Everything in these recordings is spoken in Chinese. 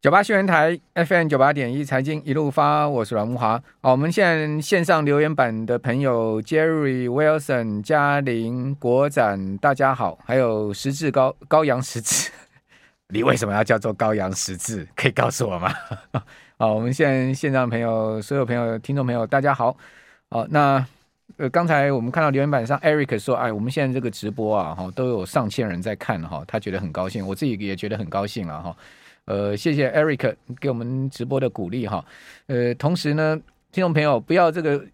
九八新闻台 FM 九八点一财经一路发，我是阮慕驊。好，我们现在线上留言板的朋友 Jerry Wilson、嘉玲、国展，大家好，还有十字高高阳十字，你为什么要叫做高阳十字？可以告诉我吗？好，我们现在线上朋友，所有朋友、听众朋友，大家好。好，那呃，刚才我们看到留言板上，Eric 说，哎，我们现在这个直播啊，哈，都有上千人在看哈，他觉得很高兴，我自己也觉得很高兴了哈。呃，谢谢 Eric 给我们直播的鼓励哈。呃，同时呢，听众朋友不要这个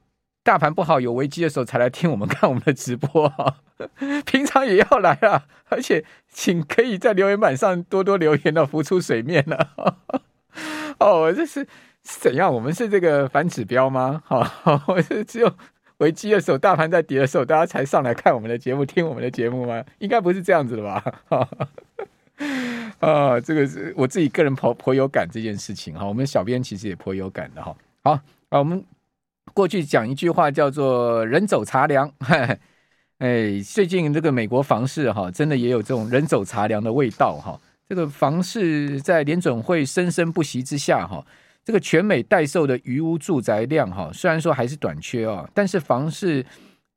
大盘不好有危机的时候才来听我们看我们的直播哈，平常也要来啊。而且请可以在留言板上多多留言的浮出水面了。哦，这是怎样？我们是这个反指标吗？哈，我是只有危机的时候，大盘在跌的时候，大家才上来看我们的节目，听我们的节目吗？应该不是这样子的吧？啊，这个是我自己个人颇颇有感这件事情哈。我们小编其实也颇有感的哈。好啊，我们过去讲一句话叫做“人走茶凉”，哎，最近这个美国房市哈，真的也有这种“人走茶凉”的味道哈。这个房市在联准会生生不息之下哈，这个全美待售的余屋住宅量哈，虽然说还是短缺啊，但是房市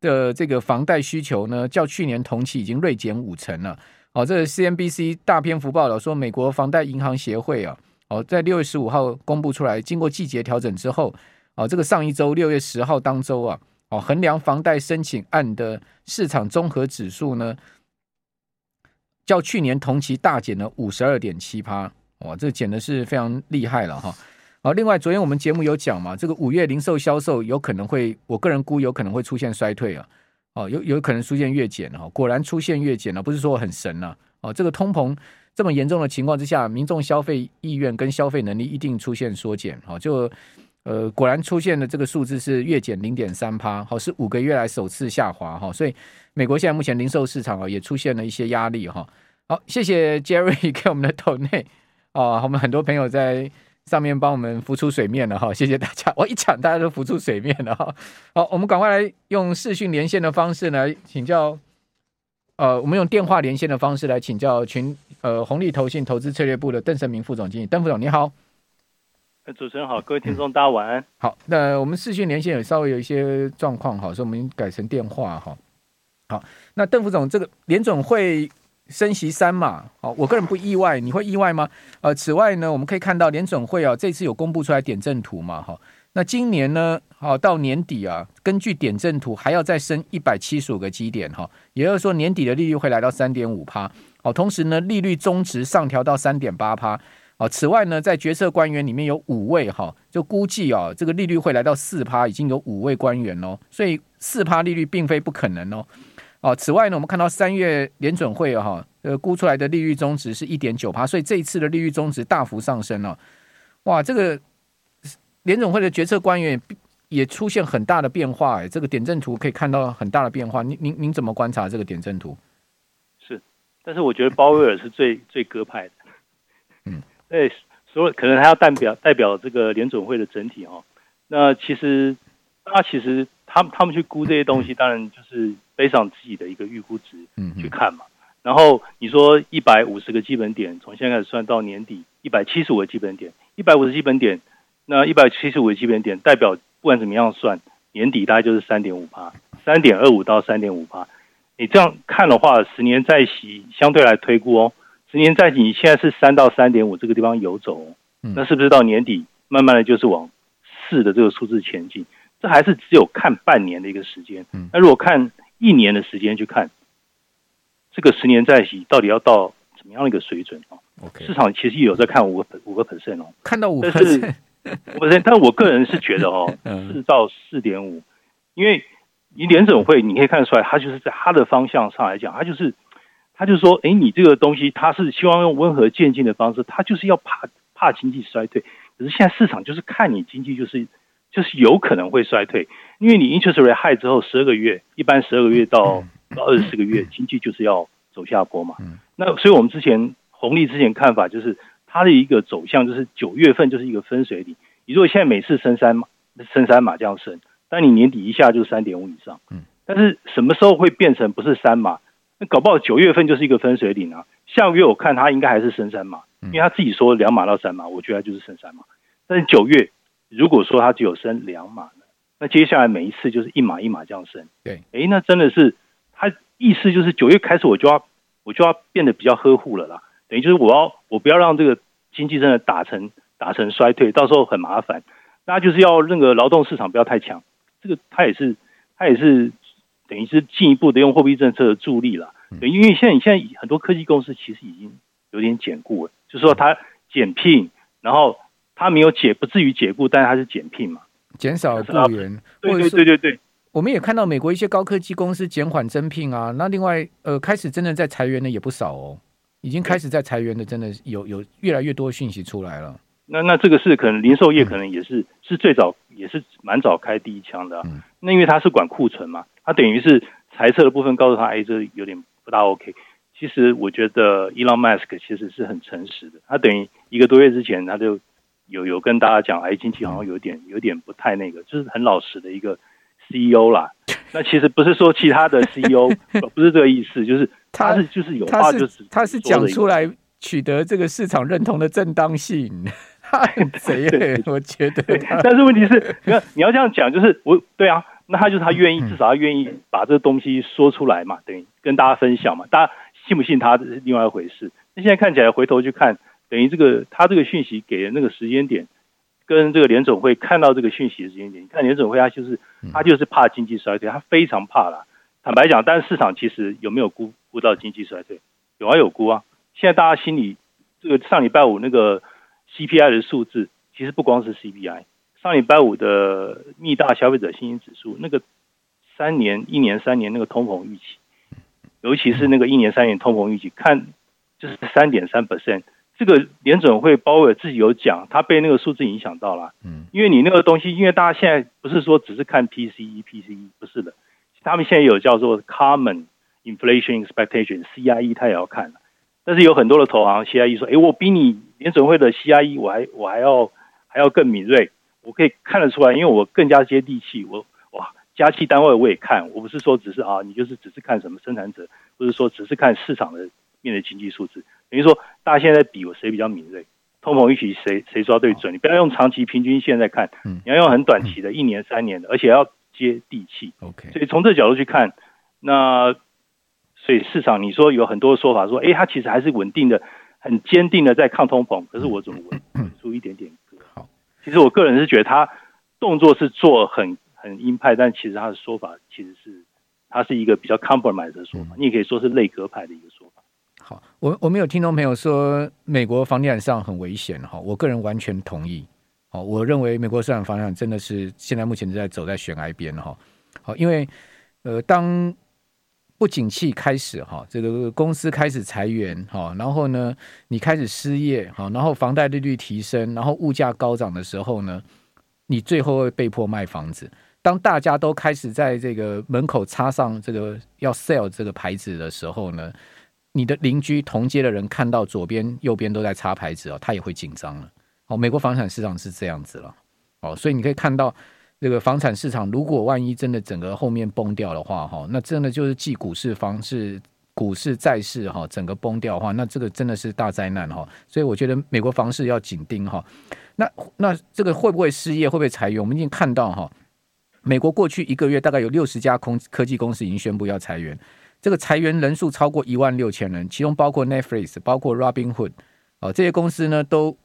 的这个房贷需求呢，较去年同期已经锐减五成了。哦，这个 CNBC 大篇幅报道说，美国房贷银行协会啊，哦，在六月十五号公布出来，经过季节调整之后，哦，这个上一周六月十号当周啊，哦，衡量房贷申请案的市场综合指数呢，较去年同期大减了五十二点七趴，哇，这减的是非常厉害了哈。好，另外昨天我们节目有讲嘛，这个五月零售销售有可能会，我个人估有可能会出现衰退啊。哦，有有可能出现月减哈，果然出现月减了，不是说很神呐。哦，这个通膨这么严重的情况之下，民众消费意愿跟消费能力一定出现缩减。好，就呃果然出现的这个数字是月减零点三趴，好，是五个月来首次下滑哈。所以美国现在目前零售市场啊也出现了一些压力哈。好，谢谢 Jerry 给我们的抖内啊，我们很多朋友在。上面帮我们浮出水面了哈，谢谢大家。我一讲，大家都浮出水面了哈。好，我们赶快来用视讯连线的方式来请教。呃，我们用电话连线的方式来请教群呃红利投信投资策略部的邓胜明副总经理。邓副总你好。主持人好，各位听众大家晚安。好，那我们视讯连线有稍微有一些状况哈，所以我们改成电话哈。好，那邓副总，这个联总会。升息三嘛，好，我个人不意外，你会意外吗？呃，此外呢，我们可以看到联准会啊，这次有公布出来点阵图嘛，哈，那今年呢，好到年底啊，根据点阵图还要再升一百七十五个基点，哈，也就是说年底的利率会来到三点五趴，好，同时呢，利率中值上调到三点八趴，好，此外呢，在决策官员里面有五位哈，就估计啊，这个利率会来到四趴，已经有五位官员哦，所以四趴利率并非不可能哦。哦，此外呢，我们看到三月联准会哈，呃，估出来的利率中值是一点九趴，所以这一次的利率中值大幅上升了。哇，这个联准会的决策官员也出现很大的变化，哎，这个点阵图可以看到很大的变化。您您您怎么观察这个点阵图？是，但是我觉得鲍威尔是最最鸽派的。嗯，对，所以可能他要代表代表这个联准会的整体哈。那其实他其实他们他们去估这些东西，当然就是。背上自己的一个预估值去看嘛，然后你说一百五十个基本点，从现在开始算到年底一百七十五个基本点，一百五十基本点，那一百七十五个基本点代表不管怎么样算，年底大概就是三点五八，三点二五到三点五八。你这样看的话，十年债息相对来推估哦，十年债息你现在是三到三点五这个地方游走，那是不是到年底慢慢的就是往四的这个数字前进？这还是只有看半年的一个时间。那如果看一年的时间去看这个十年债息到底要到怎么样的一个水准啊.市场其实也有在看五个五个 percent 哦，看到五个 percent。但是我个人是觉得哦，四到四点五，因为你联准会你可以看得出来，它就是在它的方向上来讲，它就是它就是说，哎，你这个东西它是希望用温和渐进的方式，它就是要怕怕经济衰退。可是现在市场就是看你经济就是。就是有可能会衰退，因为你 interest rate high 之后十二个月，一般十二个月到到二十四个月，经济就是要走下坡嘛。那所以我们之前红利之前看法就是它的一个走向就是九月份就是一个分水岭。你如果现在每次升三码，升三码这样升，但你年底一下就是三点五以上。嗯但是什么时候会变成不是三码？那搞不好九月份就是一个分水岭啊。下个月我看它应该还是升三码，因为他自己说两码到三码，我觉得他就是升三码。但是九月如果说他只有升两码呢，那接下来每一次就是一码一码这样升。对，哎，那真的是他意思就是九月开始我就要我就要变得比较呵护了啦，等于就是我要我不要让这个经济真的打成打成衰退，到时候很麻烦。那就是要那个劳动市场不要太强，这个他也是他也是等于是进一步的用货币政策的助力了。对，因为现在你现在很多科技公司其实已经有点减雇了，就是说它减聘，然后它没有解，不至于解雇，但是他是减聘嘛，减少雇员。对对对对对，我们也看到美国一些高科技公司减缓增聘啊，那另外呃开始真的在裁员的也不少哦，已经开始在裁员的真的有有越来越多讯息出来了。那那这个是可能零售业可能也是、嗯、是最早也是蛮早开第一枪的、啊，嗯、那因为它是管库存嘛，它等于是裁撤的部分告诉他，哎，这有点。不大 OK，其实我觉得 Elon Musk 其实是很诚实的。他等于一个多月之前，他就有有跟大家讲，哎，经济好像有点有点不太那个，就是很老实的一个 CEO 啦。那其实不是说其他的 CEO 不是这个意思，就是他是就是有话就是他是讲出来取得这个市场认同的正当性，很贼，我觉得。但是问题是，你要你要这样讲，就是我对啊。那他就是他愿意，至少他愿意把这个东西说出来嘛，等于跟大家分享嘛。大家信不信他是另外一回事。那现在看起来回头去看，等于这个他这个讯息给的那个时间点，跟这个联总会看到这个讯息的时间点，你看联总会他就是他就是怕经济衰退，他非常怕啦。坦白讲，但是市场其实有没有估估到经济衰退？有啊，有估啊。现在大家心里这个上礼拜五那个 CPI 的数字，其实不光是 CPI。上礼拜五的密大消费者信心指数，那个三年、一年、三年那个通膨预期，尤其是那个一年、三年通膨预期，看就是三点三 percent。这个联准会鲍威尔自己有讲，他被那个数字影响到了。嗯，因为你那个东西，因为大家现在不是说只是看 PCE、PCE，不是的，他们现在有叫做 Common Inflation Expectation（CIE），他也要看。但是有很多的投行 CIE 说，哎，我比你联准会的 CIE 我还我还要还要更敏锐。我可以看得出来，因为我更加接地气。我哇，加气单位我也看，我不是说只是啊，你就是只是看什么生产者，不是说只是看市场的面的经济数字。等于说，大家现在在比我谁比较敏锐，通膨预期谁谁抓对准。你不要用长期平均线在看，你要用很短期的，一年三年的，而且要接地气。OK，所以从这个角度去看，那所以市场你说有很多说法说，哎，它其实还是稳定的，很坚定的在抗通膨。可是我怎么稳稳出一点点？好其实我个人是觉得他动作是做很很鹰派，但其实他的说法其实是他是一个比较 compromise 的说法，你也可以说是内阁派的一个说法。好，我我们有听众朋友说美国房地产上很危险哈，我个人完全同意。好，我认为美国市场房地产真的是现在目前在走在悬崖边哈。好，因为呃当。不景气开始哈，这个公司开始裁员哈，然后呢，你开始失业哈，然后房贷利率提升，然后物价高涨的时候呢，你最后会被迫卖房子。当大家都开始在这个门口插上这个要 sell 这个牌子的时候呢，你的邻居同街的人看到左边右边都在插牌子哦，他也会紧张了。哦，美国房产市场是这样子了哦，所以你可以看到。这个房产市场，如果万一真的整个后面崩掉的话，哈，那真的就是继股市、房市、股市、债市，哈，整个崩掉的话，那这个真的是大灾难，哈。所以我觉得美国房市要紧盯，哈。那那这个会不会失业？会不会裁员？我们已经看到，哈，美国过去一个月大概有六十家空科技公司已经宣布要裁员，这个裁员人数超过一万六千人，其中包括 Netflix、包括 Robinhood，哦，这些公司呢都。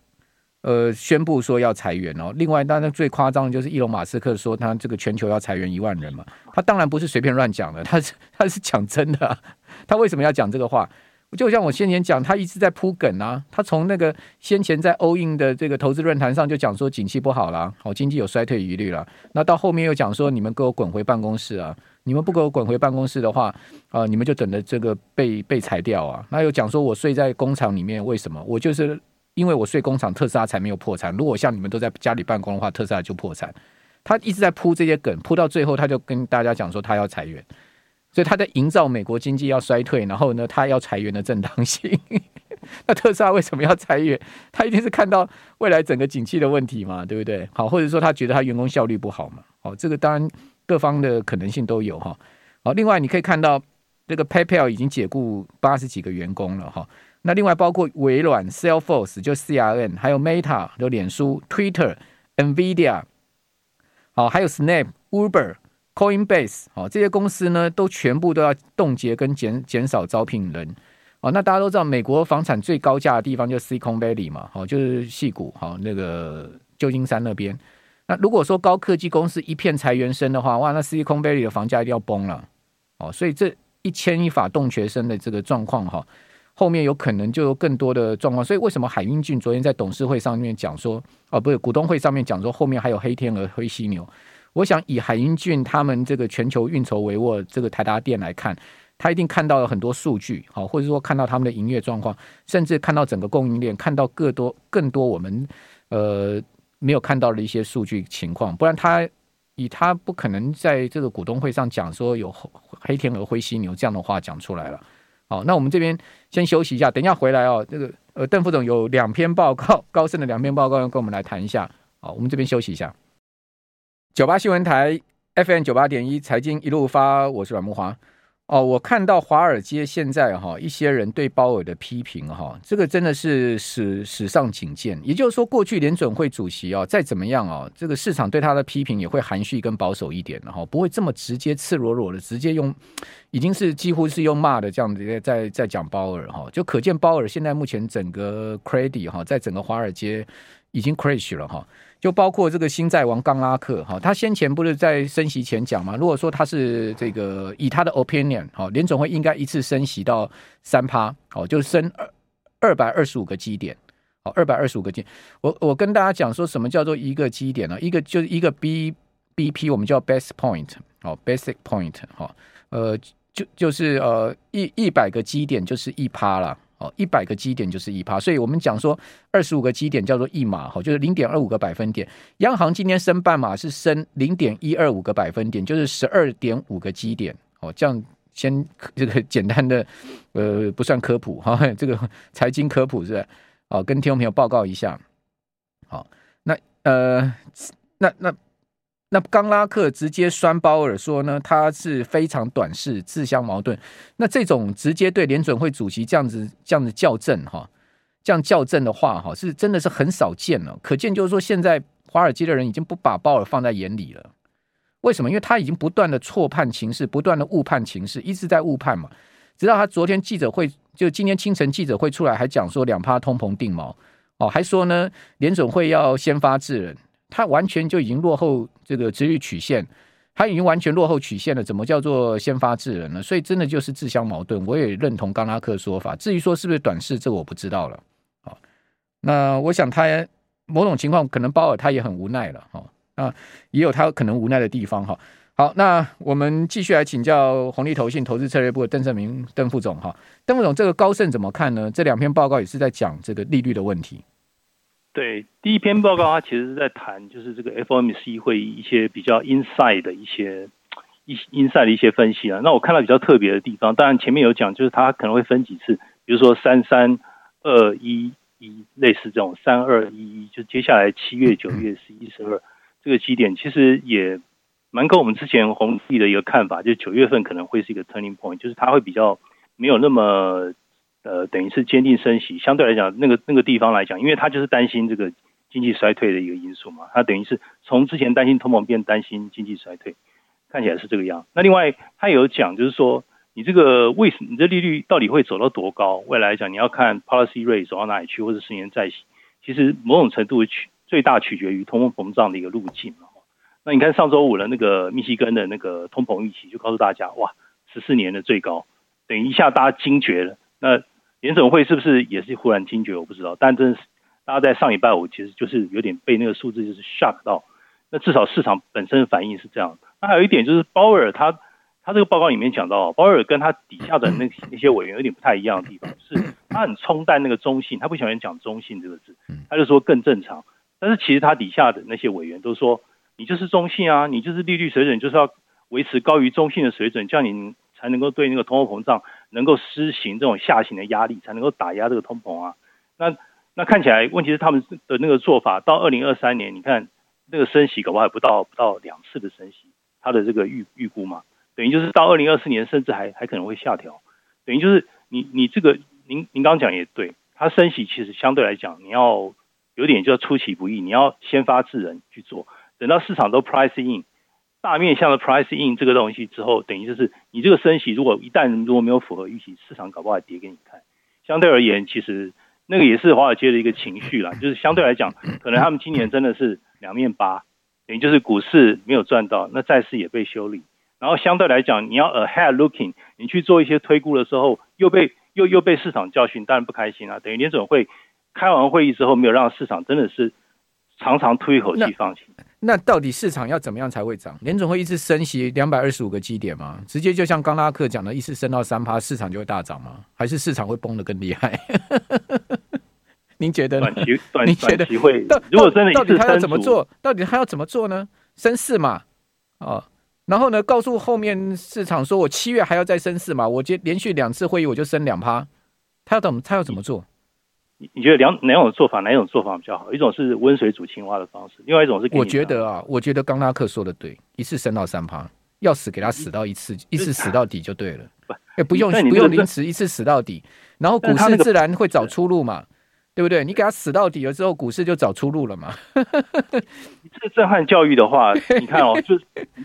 呃，宣布说要裁员哦。另外，当然最夸张的就是伊隆马斯克说他这个全球要裁员一万人嘛。他当然不是随便乱讲的，他是他是讲真的啊。他为什么要讲这个话？就像我先前讲，他一直在铺梗啊。他从那个先前在欧印的这个投资论坛上就讲说景气不好了，好经济有衰退疑虑了。那到后面又讲说你们给我滚回办公室啊！你们不给我滚回办公室的话啊，你们就等着这个被被裁掉啊。那又讲说我睡在工厂里面，为什么？我就是。因为我睡工厂，特斯拉才没有破产。如果像你们都在家里办公的话，特斯拉就破产。他一直在铺这些梗，铺到最后，他就跟大家讲说他要裁员，所以他在营造美国经济要衰退，然后呢，他要裁员的正当性。那特斯拉为什么要裁员？他一定是看到未来整个景气的问题嘛，对不对？好，或者说他觉得他员工效率不好嘛。好，这个当然各方的可能性都有哈。好，另外你可以看到这个 PayPal 已经解雇八十几个员工了哈。那另外包括微软 Salesforce 就 CRN，还有 Meta 就脸书、Twitter、NVIDIA，好，还有 Snap、Uber、Coinbase，哦，这些公司呢都全部都要冻结跟减减少招聘人。哦，那大家都知道，美国房产最高价的地方就是 Silicon Valley 嘛，好，就是矽谷，好，那个旧金山那边。那如果说高科技公司一片裁员声的话，哇，那 Silicon Valley 的房价一定要崩了。哦，所以这一牵一发动全身的这个状况哈，后面有可能就有更多的状况。所以为什么海英俊昨天在董事会上面讲说，哦，不是股东会上面讲说后面还有黑天鹅、灰犀牛？我想以海英俊他们这个全球运筹帷幄这个台达店来看。他一定看到了很多数据，好，或者说看到他们的营业状况，甚至看到整个供应链，看到更多更多我们呃没有看到的一些数据情况，不然他以他不可能在这个股东会上讲说有黑天鹅、灰犀牛这样的话讲出来了。好，那我们这边先休息一下，等一下回来哦。这个呃，邓副总有两篇报告，高盛的两篇报告要跟我们来谈一下。好，我们这边休息一下。九八新闻台 FM 九八点一财经一路发，我是阮慕驊。哦，我看到华尔街现在哈一些人对鲍尔的批评哈，这个真的是史史上仅见。也就是说，过去联准会主席啊，再怎么样啊，这个市场对他的批评也会含蓄跟保守一点，然后不会这么直接、赤裸裸的直接用，已经是几乎是用骂的这样子在在讲鲍尔哈，就可见鲍尔现在目前整个 credit 哈，在整个华尔街已经 crash 了哈。就包括这个新债王刚拉克哈，他先前不是在升息前讲嘛？如果说他是这个以他的 opinion 哈，联总会应该一次升息到三趴，哦，就升二二百二十五个基点，哦，二百二十五个基点。我我跟大家讲说什么叫做一个基点呢？一个就是一个 B B P，我们叫 base point，哦，basic point，哈，呃，就就是呃一一百个基点就是一趴了。哦，一百个基点就是一趴，所以我们讲说二十五个基点叫做一码，哈，就是零点二五个百分点。央行今天升半码是升零点一二五个百分点，就是十二点五个基点。哦，这样先这个 简单的，呃，不算科普哈，这个财经科普是是？哦，跟听众朋友报告一下。好，那呃，那那。那刚拉克直接酸鲍尔说呢，他是非常短视、自相矛盾。那这种直接对联准会主席这样子、这样子校正哈，这样校正的话哈，是真的是很少见了。可见就是说，现在华尔街的人已经不把鲍尔放在眼里了。为什么？因为他已经不断的错判情势，不断的误判情势，一直在误判嘛。直到他昨天记者会，就今天清晨记者会出来，还讲说两趴通膨定锚哦，还说呢联准会要先发制人。他完全就已经落后这个殖利率曲线，他已经完全落后曲线了。怎么叫做先发制人呢？所以真的就是自相矛盾。我也认同冈拉克说法。至于说是不是短视，这个我不知道了。好，那我想他某种情况可能鲍尔他也很无奈了。哈，那，也有他可能无奈的地方。哈，好，那我们继续来请教红利投信投资策略部的邓胜明邓副总。哈，邓副总，这个高盛怎么看呢？这两篇报告也是在讲这个利率的问题。对，第一篇报告它其实是在谈，就是这个 FOMC 会议一些比较 inside 的一些一 inside 的一些分析啊。那我看到比较特别的地方，当然前面有讲，就是它可能会分几次，比如说三三二一一，类似这种三二一一，就接下来七月、九月、十一、十二这个基点，其实也蛮跟我们之前红利的一个看法，就是九月份可能会是一个 turning point，就是它会比较没有那么。呃，等于是坚定升息，相对来讲，那个那个地方来讲，因为他就是担心这个经济衰退的一个因素嘛，他等于是从之前担心通膨变担心经济衰退，看起来是这个样。那另外他有讲，就是说你这个为什么你这利率到底会走到多高？未来来讲，你要看 policy rate 走到哪里去，或者十年债息，其实某种程度取最大取决于通货膨胀的一个路径嘛。那你看上周五的那个密西根的那个通膨预期，就告诉大家，哇，十四年的最高，等一下大家惊觉了，那。联准会是不是也是忽然惊觉？我不知道，但真的是大家在上礼拜五其实就是有点被那个数字就是 shock 到。那至少市场本身的反应是这样。那还有一点就是鲍尔他他这个报告里面讲到，鲍尔跟他底下的那那些委员有点不太一样的地方，是他很冲淡那个中性，他不喜欢讲中性这个字，他就说更正常。但是其实他底下的那些委员都说，你就是中性啊，你就是利率水准就是要维持高于中性的水准，这样你才能够对那个通货膨胀。能够施行这种下行的压力，才能够打压这个通膨啊。那那看起来，问题是他们的那个做法，到二零二三年，你看那个升息恐怕还不到不到两次的升息，它的这个预预估嘛，等于就是到二零二四年，甚至还还可能会下调。等于就是你你这个您您刚讲也对，它升息其实相对来讲，你要有点叫出其不意，你要先发制人去做，等到市场都 price in 大面向的 price in 这个东西之后，等于就是你这个升息如果一旦如果没有符合预期，市场搞不好还跌给你看。相对而言，其实那个也是华尔街的一个情绪啦，就是相对来讲，可能他们今年真的是两面八，等于就是股市没有赚到，那债市也被修理。然后相对来讲，你要 ahead looking，你去做一些推估的时候，又被又又被市场教训，当然不开心啊。等于联准会开完会议之后，没有让市场真的是长长吐一口气放弃。那到底市场要怎么样才会涨？联总会一次升息两百二十五个基点吗？直接就像刚拉克讲的，一次升到三趴，市场就会大涨吗？还是市场会崩得更厉害？您觉得呢？短期短短期会？如果真的到底他要怎么做？到底他要怎么做呢？升四嘛？哦。然后呢，告诉后面市场说，我七月还要再升四嘛？我接连续两次会议我就升两趴，他要怎么他要怎么做？你你觉得两哪种做法哪种做法比较好？一种是温水煮青蛙的方式，另外一种是我觉得啊，我觉得刚拉克说的对，一次升到三趴，要死给他死到一次，一次死到底就对了，不不用不用临时一次死到底，然后股市自然会找出路嘛。对不对？你给他死到底了之后，股市就找出路了嘛。这震撼教育的话，你看哦，就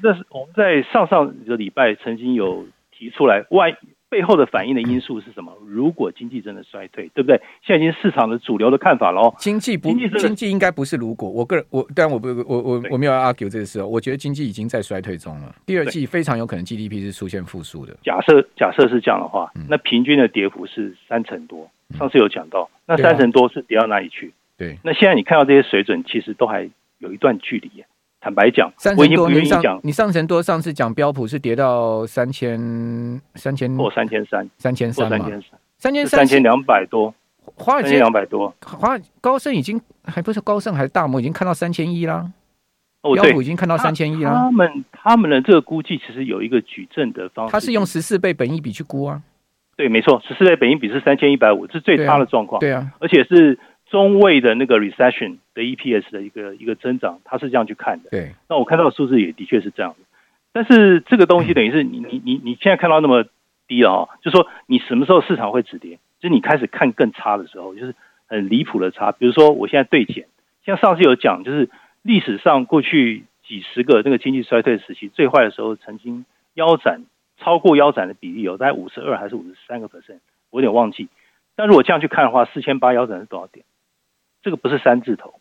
那是我们在上上个礼拜曾经有提出来，外背后的反应的因素是什么？如果经济真的衰退，对不对？现在已经市场的主流的看法了哦。经济不，经济经济应该不是如果。我个人我，当然我不我我我没有要 argue 这个事哦。我觉得经济已经在衰退中了，第二季非常有可能 GDP 是出现复苏的。假设假设是这样的话，那平均的跌幅是三成多。上次有讲到，那三成多是跌到哪里去？对，那现在你看到这些水准，其实都还有一段距离。坦白讲，三成多，你上你上成多，上次讲标普是跌到三千三千或三千三，三千三，三千三，三千三千两百多，华尔街两百多，华高盛已经还不是高盛还是大摩已经看到三千一啦。标普已经看到三千一啦。他们他们的这个估计其实有一个举证的方式，他是用十四倍本益比去估啊。对，没错，十四倍本益比是三千一百五，是最差的状况。对啊，而且是中位的那个 recession 的 EPS 的一个一个增长，它是这样去看的。对，那我看到的数字也的确是这样的。但是这个东西等于是你你你你现在看到那么低了哦，就说你什么时候市场会止跌？就是你开始看更差的时候，就是很离谱的差。比如说我现在对减，像上次有讲，就是历史上过去几十个那个经济衰退时期最坏的时候，曾经腰斩。超过腰斩的比例有大概五十二还是五十三个 percent，我有点忘记。但如果这样去看的话，四千八腰斩是多少点？这个不是三字头，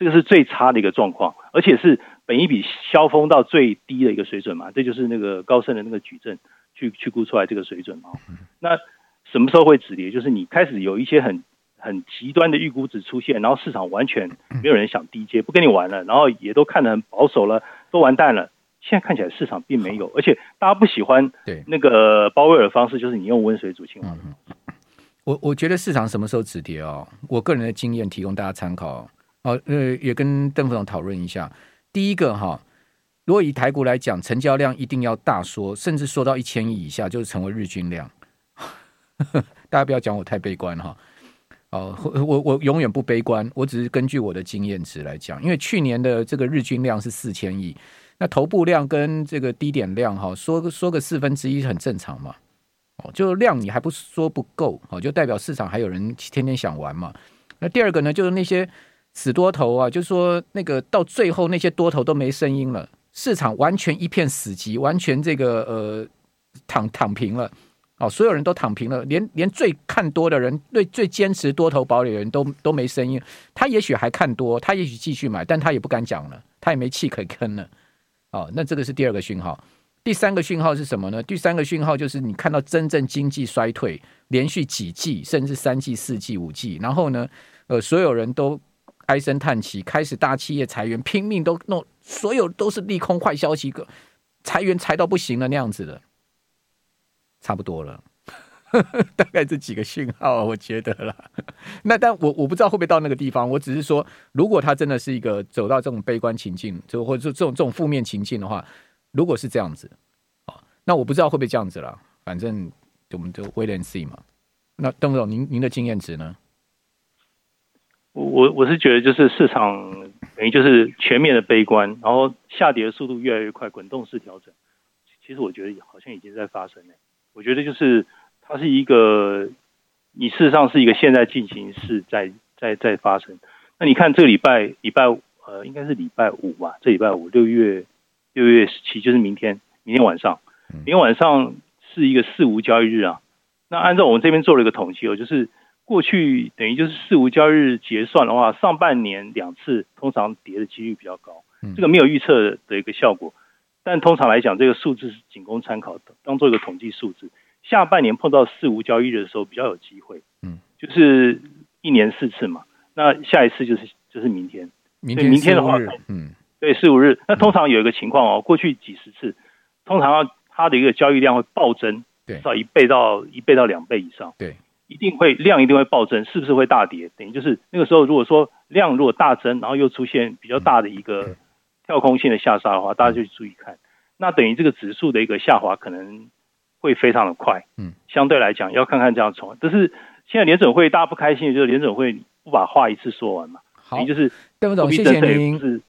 这个是最差的一个状况，而且是本一比削峰到最低的一个水准嘛。这就是那个高盛的那个矩阵去去估出来这个水准嘛。那什么时候会止跌？就是你开始有一些很很极端的预估值出现，然后市场完全没有人想低接，不跟你玩了，然后也都看得很保守了，都完蛋了。现在看起来市场并没有，而且大家不喜欢对那个鲍威尔的方式，就是你用温水煮青蛙。我我觉得市场什么时候止跌哦？我个人的经验提供大家参考哦。呃，也跟邓副总讨论一下。第一个哈，如果以台股来讲，成交量一定要大缩，甚至缩到一千亿以下，就是成为日均量。大家不要讲我太悲观哈。哦，我我永远不悲观，我只是根据我的经验值来讲，因为去年的这个日均量是四千亿。那头部量跟这个低点量哈，说个说个四分之一很正常嘛，哦，就量你还不是说不够，哦，就代表市场还有人天天想玩嘛。那第二个呢，就是那些死多头啊，就是说那个到最后那些多头都没声音了，市场完全一片死寂，完全这个呃躺躺平了，哦，所有人都躺平了，连连最看多的人，最最坚持多头堡垒的人都都没声音。他也许还看多，他也许继续买，但他也不敢讲了，他也没气可以吭了。哦，那这个是第二个讯号，第三个讯号是什么呢？第三个讯号就是你看到真正经济衰退，连续几季，甚至三季、四季、五季，然后呢，呃，所有人都唉声叹气，开始大企业裁员，拼命都弄，所有都是利空坏消息，个裁员裁到不行了那样子的，差不多了，大概这几个讯号，我觉得了。那但我我不知道会不会到那个地方，我只是说，如果他真的是一个走到这种悲观情境，就或者说这种这种负面情境的话，如果是这样子，啊，那我不知道会不会这样子了。反正我们就 wait and see 嘛。那邓总，您您的经验值呢？我我是觉得就是市场等于就是全面的悲观，然后下跌的速度越来越快，滚动式调整。其实我觉得好像已经在发生了。我觉得就是它是一个。你事实上是一个现在进行式在在在发生。那你看这个礼拜礼拜呃应该是礼拜五吧？这礼拜五六月六月十七就是明天，明天晚上，明天晚上是一个四无交易日啊。那按照我们这边做了一个统计哦，就是过去等于就是四无交易日结算的话，上半年两次通常跌的几率比较高，这个没有预测的一个效果。但通常来讲，这个数字是仅供参考的，当做一个统计数字。下半年碰到四无交易日的时候，比较有机会。嗯，就是一年四次嘛，那下一次就是就是明天。明天，明天的话，嗯，对，四五日。那通常有一个情况哦，过去几十次，通常它的一个交易量会暴增，对，至少一倍到一倍到两倍以上。对，一定会量一定会暴增，是不是会大跌？等于就是那个时候，如果说量如果大增，然后又出现比较大的一个。跳空性的下杀的话，大家就注意看，那等于这个指数的一个下滑可能会非常的快。嗯，相对来讲要看看这样从，但是现在联准会大家不开心就是联准会不把话一次说完嘛，好，就是邓副总，谢谢您。